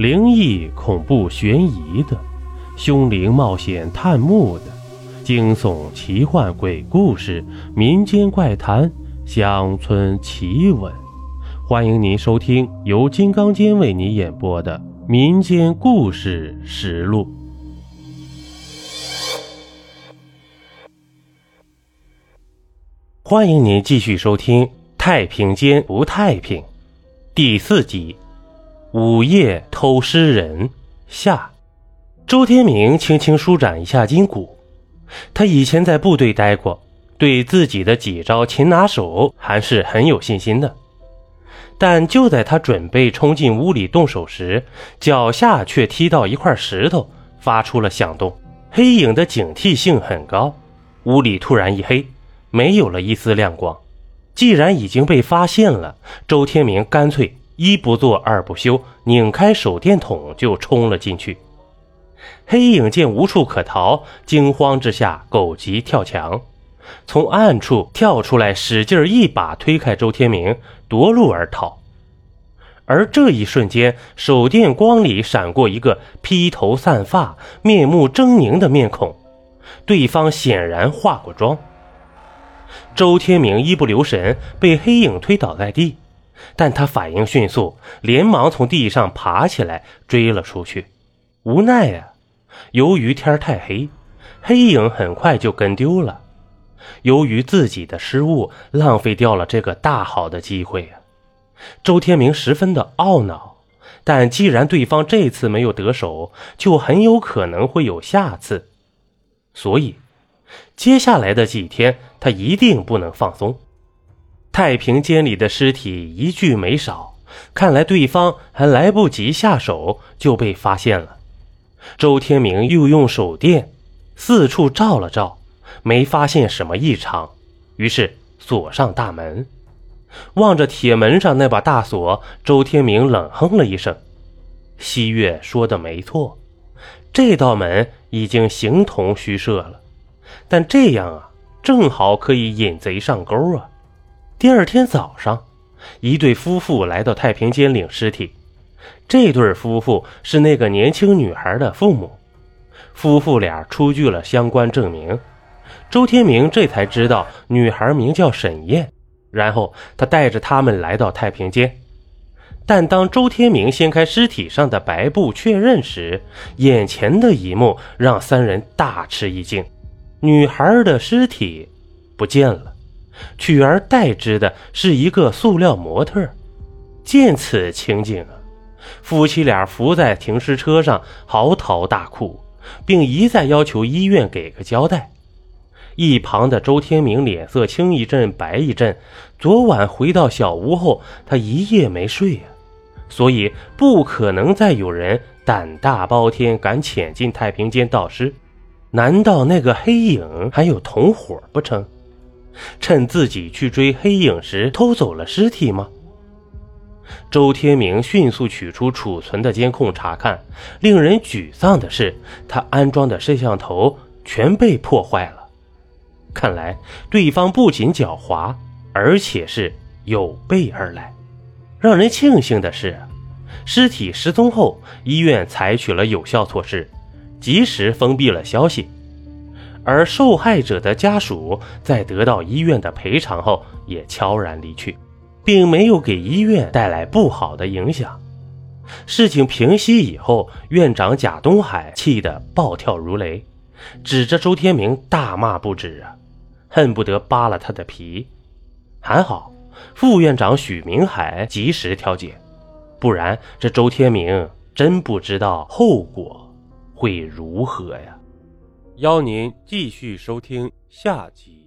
灵异、恐怖、悬疑的，凶灵冒险探墓的，惊悚、奇幻、鬼故事、民间怪谈、乡村奇闻，欢迎您收听由金刚间为你演播的《民间故事实录》。欢迎您继续收听《太平间不太平》第四集。午夜偷诗人下，周天明轻轻舒展一下筋骨。他以前在部队待过，对自己的几招擒拿手还是很有信心的。但就在他准备冲进屋里动手时，脚下却踢到一块石头，发出了响动。黑影的警惕性很高，屋里突然一黑，没有了一丝亮光。既然已经被发现了，周天明干脆。一不做二不休，拧开手电筒就冲了进去。黑影见无处可逃，惊慌之下狗急跳墙，从暗处跳出来，使劲一把推开周天明，夺路而逃。而这一瞬间，手电光里闪过一个披头散发、面目狰狞的面孔，对方显然化过妆。周天明一不留神，被黑影推倒在地。但他反应迅速，连忙从地上爬起来追了出去。无奈啊，由于天太黑，黑影很快就跟丢了。由于自己的失误，浪费掉了这个大好的机会啊！周天明十分的懊恼。但既然对方这次没有得手，就很有可能会有下次，所以接下来的几天他一定不能放松。太平间里的尸体一具没少，看来对方还来不及下手就被发现了。周天明又用手电四处照了照，没发现什么异常，于是锁上大门。望着铁门上那把大锁，周天明冷哼了一声：“西月说的没错，这道门已经形同虚设了。但这样啊，正好可以引贼上钩啊。”第二天早上，一对夫妇来到太平间领尸体。这对夫妇是那个年轻女孩的父母。夫妇俩出具了相关证明，周天明这才知道女孩名叫沈燕。然后他带着他们来到太平间。但当周天明掀开尸体上的白布确认时，眼前的一幕让三人大吃一惊：女孩的尸体不见了。取而代之的是一个塑料模特。见此情景啊，夫妻俩伏在停尸车上嚎啕大哭，并一再要求医院给个交代。一旁的周天明脸色青一阵白一阵。昨晚回到小屋后，他一夜没睡呀，所以不可能再有人胆大包天敢潜进太平间盗尸。难道那个黑影还有同伙不成？趁自己去追黑影时偷走了尸体吗？周天明迅速取出储存的监控查看，令人沮丧的是，他安装的摄像头全被破坏了。看来对方不仅狡猾，而且是有备而来。让人庆幸的是，尸体失踪后，医院采取了有效措施，及时封闭了消息。而受害者的家属在得到医院的赔偿后，也悄然离去，并没有给医院带来不好的影响。事情平息以后，院长贾东海气得暴跳如雷，指着周天明大骂不止啊，恨不得扒了他的皮。还好，副院长许明海及时调解，不然这周天明真不知道后果会如何呀。邀您继续收听下集。